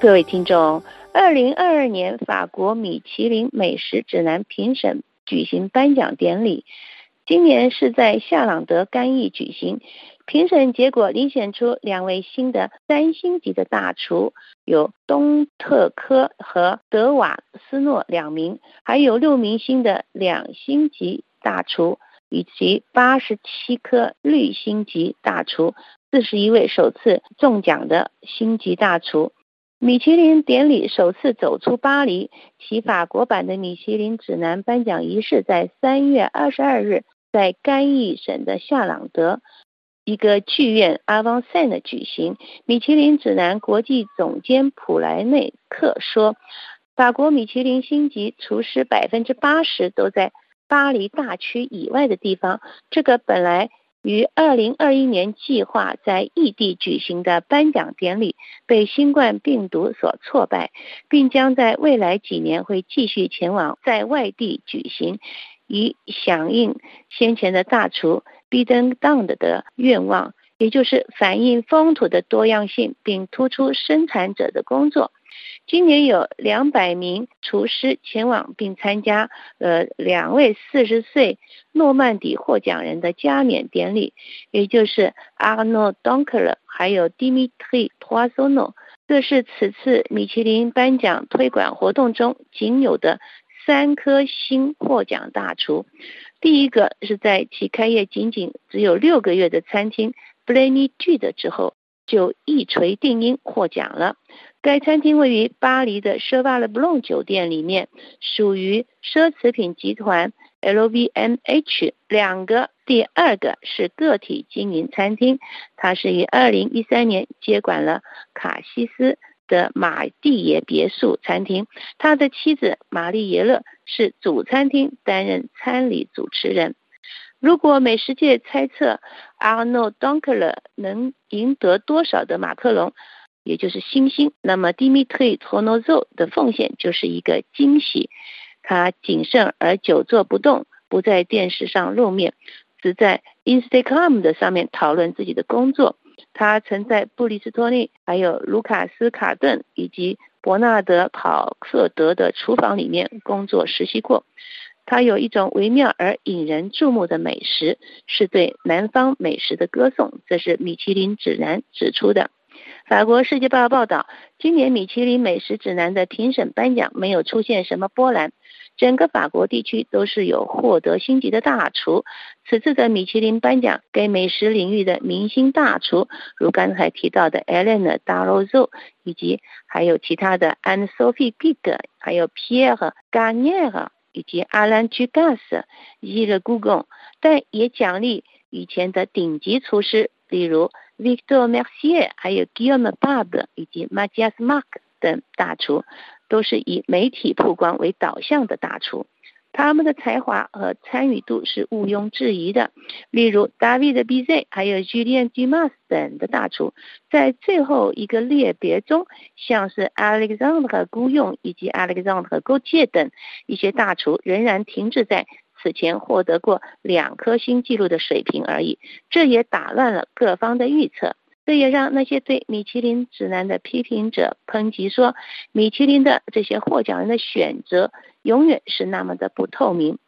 各位听众，二零二二年法国米其林美食指南评审举行颁奖典礼，今年是在夏朗德干邑举行。评审结果遴选出两位新的三星级的大厨，有东特科和德瓦斯诺两名，还有六名新的两星级大厨，以及八十七颗绿星级大厨，四十一位首次中奖的星级大厨。米其林典礼首次走出巴黎，其法国版的米其林指南颁奖仪式在三月二十二日在甘邑省的夏朗德一个剧院阿旺塞的举行。米其林指南国际总监普莱内克说：“法国米其林星级厨师百分之八十都在巴黎大区以外的地方。这个本来。”于二零二一年计划在异地举行的颁奖典礼被新冠病毒所挫败，并将在未来几年会继续前往在外地举行，以响应先前的大厨 b i d e n d o n 的愿望，也就是反映风土的多样性，并突出生产者的工作。今年有两百名厨师前往并参加呃两位四十岁诺曼底获奖人的加冕典礼，也就是阿诺·东克勒还有 Dimitri Poissono。这是此次米其林颁奖推广活动中仅有的三颗星获奖大厨。第一个是在其开业仅仅只有六个月的餐厅 b l a n y G 的之后就一锤定音获奖了。该餐厅位于巴黎的舍瓦勒布隆酒店里面，属于奢侈品集团 LVMH。两个，第二个是个体经营餐厅，它是于二零一三年接管了卡西斯的马蒂耶别墅餐厅。他的妻子玛丽耶勒是主餐厅担任餐礼主持人。如果美食界猜测阿诺·东克勒能赢得多少的马克龙？也就是星星，那么 Dimitri t o n o z o 的奉献就是一个惊喜。他谨慎而久坐不动，不在电视上露面，只在 Instagram 的上面讨论自己的工作。他曾在布里斯托利、还有卢卡斯卡顿以及伯纳德考克德的厨房里面工作实习过。他有一种微妙而引人注目的美食，是对南方美食的歌颂。这是米其林指南指出的。法国《世界报》报道，今年米其林美食指南的评审颁奖没有出现什么波澜，整个法国地区都是有获得星级的大厨。此次的米其林颁奖给美食领域的明星大厨，如刚才提到的 Ellen d a r o z o 以及还有其他的 Anne Sophie Pic，还有 Pierre Garnier，以及 Alain Ducasse、Gilles Gougon，但也奖励以前的顶级厨师，例如。Victor Mercier，还有 Guillaume Bab 以及 Matthias Mark 等大厨，都是以媒体曝光为导向的大厨。他们的才华和参与度是毋庸置疑的。例如，David B. Z，还有 Julien Dumas 等的大厨，在最后一个列别中，像是 Alexandre Gouyon 以及 Alexandre g a u t i e r 等一些大厨，仍然停滞在。此前获得过两颗星记录的水平而已，这也打乱了各方的预测，这也让那些对米其林指南的批评者抨击说，米其林的这些获奖人的选择永远是那么的不透明。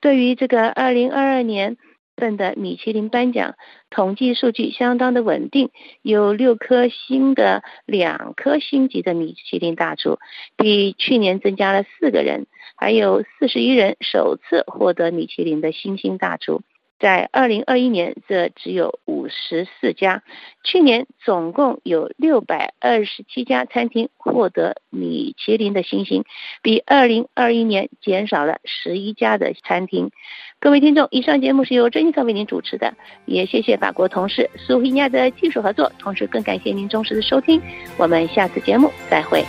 对于这个二零二二年。份的米其林颁奖统计数据相当的稳定，有六颗星的、两颗星级的米其林大厨，比去年增加了四个人，还有四十一人首次获得米其林的星星大厨。在二零二一年，这只有五十四家。去年总共有六百二十七家餐厅获得米其林的星星，比二零二一年减少了十一家的餐厅。各位听众，以上节目是由珍妮特为您主持的，也谢谢法国同事苏菲亚的技术合作，同时更感谢您忠实的收听。我们下次节目再会。